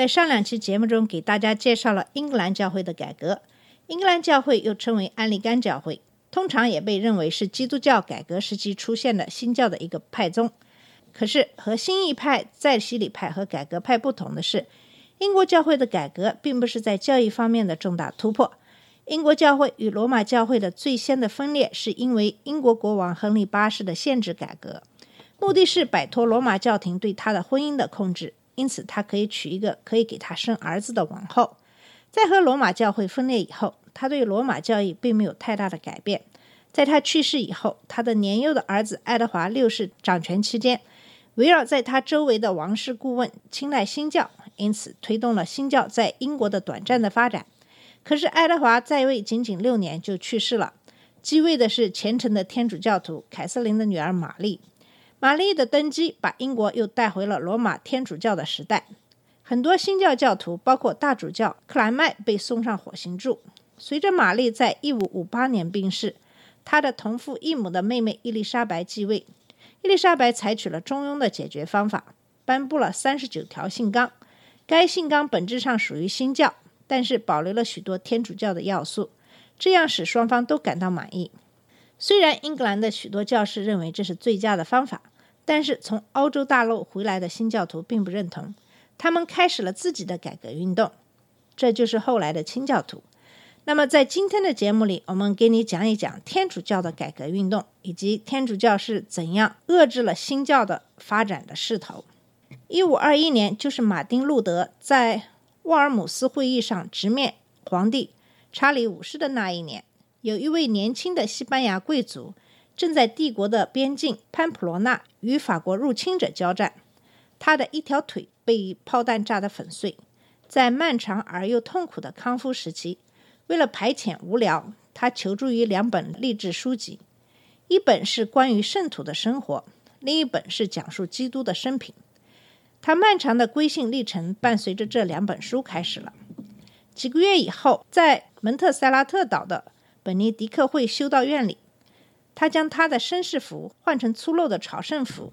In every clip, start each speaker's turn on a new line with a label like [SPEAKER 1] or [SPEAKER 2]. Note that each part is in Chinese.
[SPEAKER 1] 在上两期节目中，给大家介绍了英格兰教会的改革。英格兰教会又称为安利甘教会，通常也被认为是基督教改革时期出现的新教的一个派宗。可是和新义派、再洗礼派和改革派不同的是，英国教会的改革并不是在教义方面的重大突破。英国教会与罗马教会的最先的分裂，是因为英国国王亨利八世的限制改革，目的是摆脱罗马教廷对他的婚姻的控制。因此，他可以娶一个可以给他生儿子的王后。在和罗马教会分裂以后，他对罗马教义并没有太大的改变。在他去世以后，他的年幼的儿子爱德华六世掌权期间，围绕在他周围的王室顾问青睐新教，因此推动了新教在英国的短暂的发展。可是，爱德华在位仅仅六年就去世了。继位的是虔诚的天主教徒凯瑟琳的女儿玛丽。玛丽的登基把英国又带回了罗马天主教的时代。很多新教教徒，包括大主教克莱麦，被送上火刑柱。随着玛丽在1558年病逝，她的同父异母的妹妹伊丽莎白继位。伊丽莎白采取了中庸的解决方法，颁布了三十九条信纲。该信纲本质上属于新教，但是保留了许多天主教的要素，这样使双方都感到满意。虽然英格兰的许多教士认为这是最佳的方法，但是从欧洲大陆回来的新教徒并不认同，他们开始了自己的改革运动，这就是后来的清教徒。那么，在今天的节目里，我们给你讲一讲天主教的改革运动，以及天主教是怎样遏制了新教的发展的势头。一五二一年，就是马丁·路德在沃尔姆斯会议上直面皇帝查理五世的那一年。有一位年轻的西班牙贵族正在帝国的边境潘普罗纳与法国入侵者交战，他的一条腿被炮弹炸得粉碎。在漫长而又痛苦的康复时期，为了排遣无聊，他求助于两本励志书籍，一本是关于圣徒的生活，另一本是讲述基督的生平。他漫长的归信历程伴随着这两本书开始了。几个月以后，在蒙特塞拉特岛的本尼迪克会修道院里，他将他的绅士服换成粗陋的朝圣服，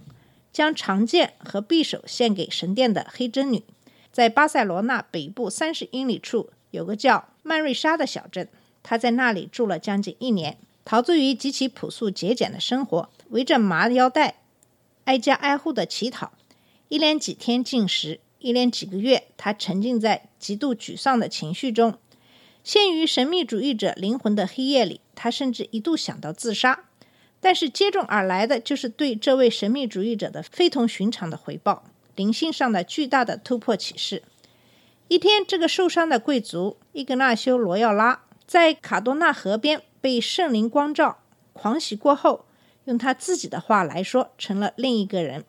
[SPEAKER 1] 将长剑和匕首献给神殿的黑贞女。在巴塞罗那北部三十英里处有个叫曼瑞莎的小镇，他在那里住了将近一年，陶醉于极其朴素节俭的生活，围着麻腰带，挨家挨户的乞讨，一连几天禁食，一连几个月，他沉浸在极度沮丧的情绪中。陷于神秘主义者灵魂的黑夜里，他甚至一度想到自杀。但是接踵而来的就是对这位神秘主义者的非同寻常的回报，灵性上的巨大的突破启示。一天，这个受伤的贵族伊格纳修·罗耀拉在卡多纳河边被圣灵光照，狂喜过后，用他自己的话来说，成了另一个人。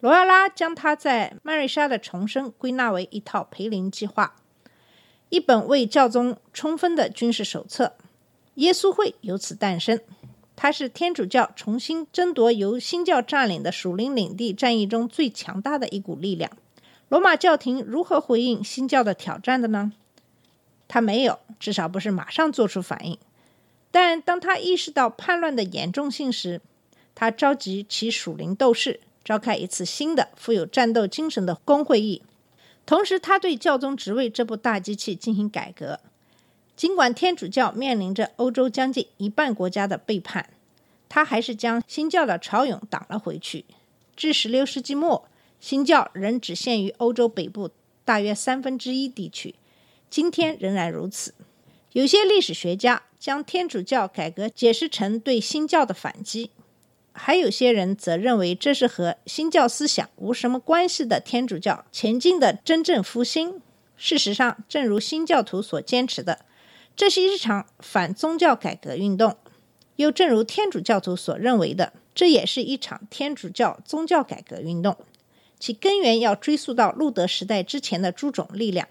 [SPEAKER 1] 罗耀拉将他在曼瑞莎的重生归纳为一套培灵计划。一本为教宗充分的军事手册，耶稣会由此诞生。它是天主教重新争夺由新教占领的属灵领地战役中最强大的一股力量。罗马教廷如何回应新教的挑战的呢？他没有，至少不是马上做出反应。但当他意识到叛乱的严重性时，他召集其属灵斗士，召开一次新的富有战斗精神的公会议。同时，他对教宗职位这部大机器进行改革。尽管天主教面临着欧洲将近一半国家的背叛，他还是将新教的潮涌挡了回去。至16世纪末，新教仍只限于欧洲北部大约三分之一地区，今天仍然如此。有些历史学家将天主教改革解释成对新教的反击。还有些人则认为这是和新教思想无什么关系的天主教前进的真正复兴。事实上，正如新教徒所坚持的，这是一场反宗教改革运动；又正如天主教徒所认为的，这也是一场天主教宗教改革运动，其根源要追溯到路德时代之前的诸种力量。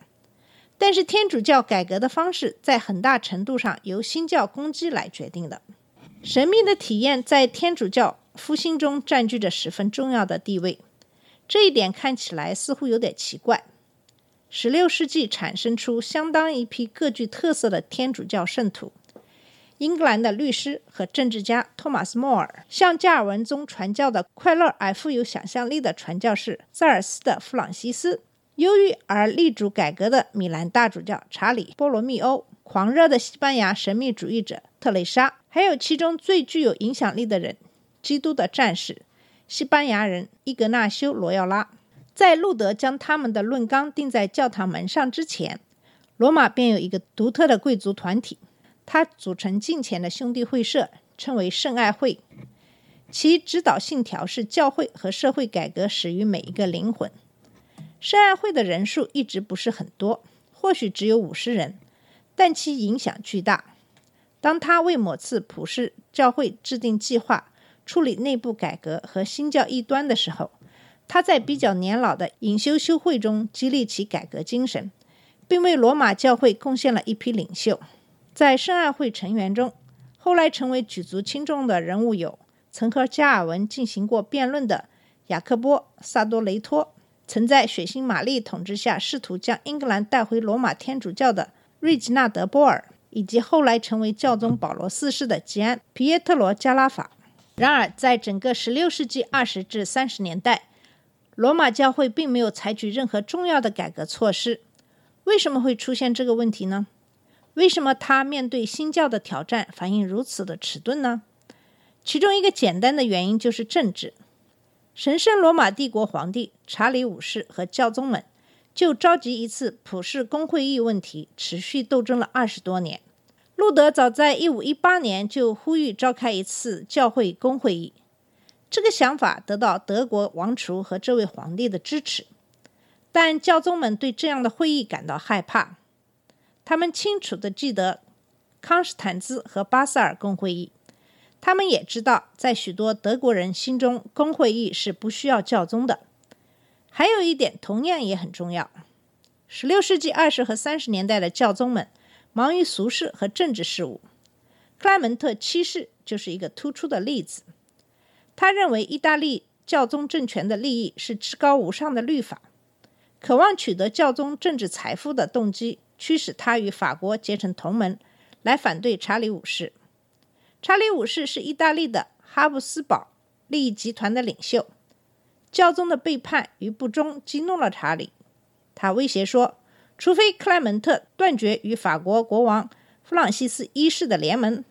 [SPEAKER 1] 但是天主教改革的方式在很大程度上由新教攻击来决定的。神秘的体验在天主教复兴中占据着十分重要的地位，这一点看起来似乎有点奇怪。十六世纪产生出相当一批各具特色的天主教圣徒。英格兰的律师和政治家托马斯·莫尔向加尔文宗传教的快乐而富有想象力的传教士塞尔斯的弗朗西斯，忧郁而力主改革的米兰大主教查理·波罗密欧，狂热的西班牙神秘主义者特蕾莎，还有其中最具有影响力的人——基督的战士西班牙人伊格纳修·罗耀拉。在路德将他们的论纲钉在教堂门上之前，罗马便有一个独特的贵族团体。它组成近前的兄弟会社，称为圣爱会，其指导信条是教会和社会改革始于每一个灵魂。圣爱会的人数一直不是很多，或许只有五十人，但其影响巨大。当他为某次普世教会制定计划、处理内部改革和新教异端的时候，他在比较年老的隐修修会中激励其改革精神，并为罗马教会贡献了一批领袖。在圣爱会成员中，后来成为举足轻重的人物有曾和加尔文进行过辩论的雅克波·萨多雷托，曾在血腥玛丽统治下试图将英格兰带回罗马天主教的瑞吉纳德·波尔，以及后来成为教宗保罗四世的吉安·皮耶特罗·加拉法。然而，在整个16世纪20至30年代，罗马教会并没有采取任何重要的改革措施。为什么会出现这个问题呢？为什么他面对新教的挑战反应如此的迟钝呢？其中一个简单的原因就是政治。神圣罗马帝国皇帝查理五世和教宗们就召集一次普世公会议问题持续斗争了二十多年。路德早在一五一八年就呼吁召开一次教会公会议，这个想法得到德国王储和这位皇帝的支持，但教宗们对这样的会议感到害怕。他们清楚地记得康斯坦兹和巴塞尔公会议，他们也知道，在许多德国人心中，公会议是不需要教宗的。还有一点同样也很重要：16世纪20和30年代的教宗们忙于俗事和政治事务。克莱门特七世就是一个突出的例子。他认为意大利教宗政权的利益是至高无上的律法，渴望取得教宗政治财富的动机。驱使他与法国结成同盟，来反对查理五世。查理五世是意大利的哈布斯堡利益集团的领袖。教宗的背叛与不忠激怒了查理，他威胁说，除非克莱门特断绝与法国国王弗朗西斯一世的联盟，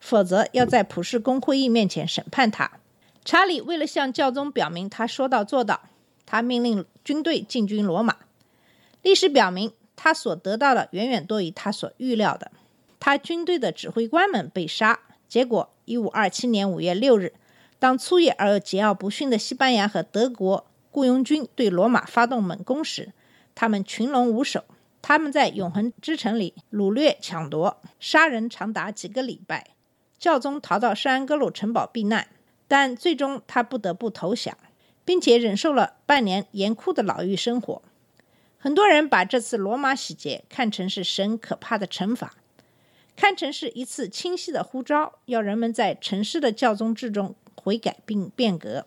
[SPEAKER 1] 否则要在普世公会议面前审判他。查理为了向教宗表明他说到做到，他命令军队进军罗马。历史表明。他所得到的远远多于他所预料的。他军队的指挥官们被杀，结果1527年5月6日，当粗野而又桀骜不驯的西班牙和德国雇佣军对罗马发动猛攻时，他们群龙无首。他们在永恒之城里掳掠、抢夺、杀人长达几个礼拜。教宗逃到圣安格鲁城堡避难，但最终他不得不投降，并且忍受了半年严酷的牢狱生活。很多人把这次罗马洗劫看成是神可怕的惩罚，看成是一次清晰的呼召，要人们在城市的教宗制中悔改并变革。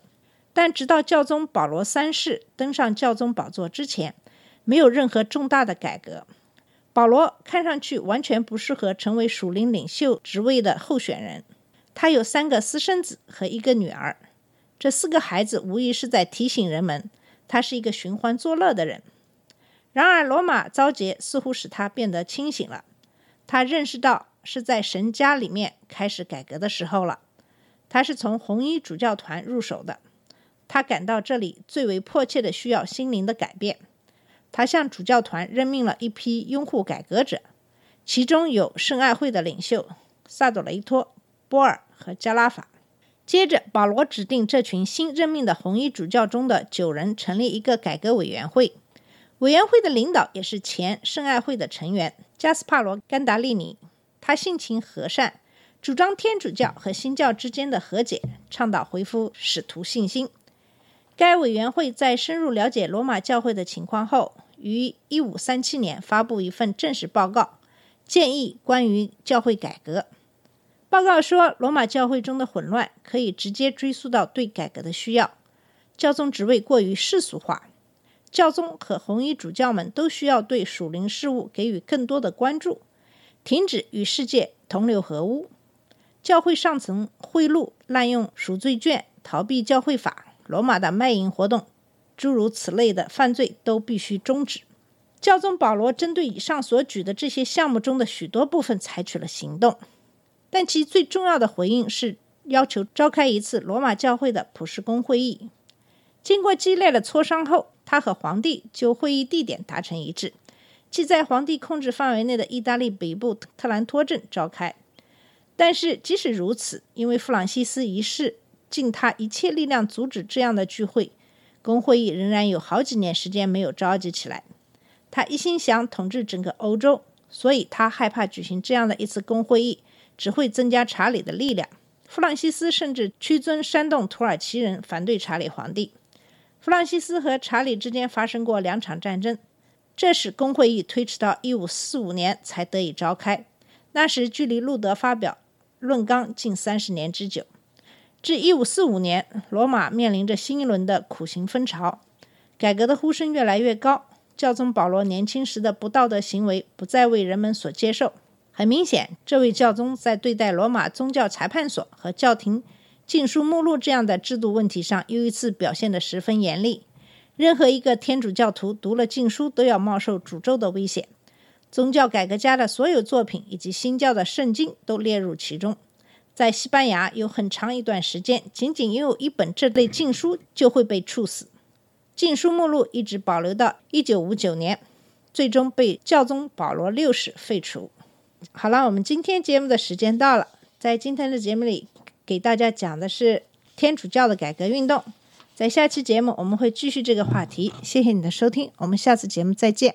[SPEAKER 1] 但直到教宗保罗三世登上教宗宝座之前，没有任何重大的改革。保罗看上去完全不适合成为属灵领袖职位的候选人。他有三个私生子和一个女儿，这四个孩子无疑是在提醒人们，他是一个寻欢作乐的人。然而，罗马遭劫似乎使他变得清醒了。他认识到是在神家里面开始改革的时候了。他是从红衣主教团入手的。他感到这里最为迫切的需要心灵的改变。他向主教团任命了一批拥护改革者，其中有圣爱会的领袖萨朵雷托、波尔和加拉法。接着，保罗指定这群新任命的红衣主教中的九人成立一个改革委员会。委员会的领导也是前圣爱会的成员加斯帕罗·甘达利尼，他性情和善，主张天主教和新教之间的和解，倡导恢复使徒信心。该委员会在深入了解罗马教会的情况后，于一五三七年发布一份正式报告，建议关于教会改革。报告说，罗马教会中的混乱可以直接追溯到对改革的需要。教宗职位过于世俗化，教宗和红衣主教们都需要对属灵事务给予更多的关注，停止与世界同流合污。教会上层贿赂、滥用赎罪券、逃避教会法、罗马的卖淫活动，诸如此类的犯罪都必须终止。教宗保罗针对以上所举的这些项目中的许多部分采取了行动。但其最重要的回应是要求召开一次罗马教会的普世公会议。经过激烈的磋商后，他和皇帝就会议地点达成一致，即在皇帝控制范围内的意大利北部特兰托镇召开。但是，即使如此，因为弗朗西斯一世尽他一切力量阻止这样的聚会，公会议仍然有好几年时间没有召集起来。他一心想统治整个欧洲，所以他害怕举行这样的一次公会议。只会增加查理的力量。弗朗西斯甚至屈尊煽动土耳其人反对查理皇帝。弗朗西斯和查理之间发生过两场战争，这使公会议推迟到一五四五年才得以召开。那时距离路德发表论纲近三十年之久。至一五四五年，罗马面临着新一轮的苦行风潮，改革的呼声越来越高。教宗保罗年轻时的不道德行为不再为人们所接受。很明显，这位教宗在对待罗马宗教裁判所和教廷禁书目录这样的制度问题上，又一次表现得十分严厉。任何一个天主教徒读了禁书，都要冒受诅咒的危险。宗教改革家的所有作品以及新教的圣经都列入其中。在西班牙，有很长一段时间，仅仅拥有一本这类禁书就会被处死。禁书目录一直保留到一九五九年，最终被教宗保罗六世废除。好了，我们今天节目的时间到了。在今天的节目里，给大家讲的是天主教的改革运动。在下期节目，我们会继续这个话题。谢谢你的收听，我们下次节目再见。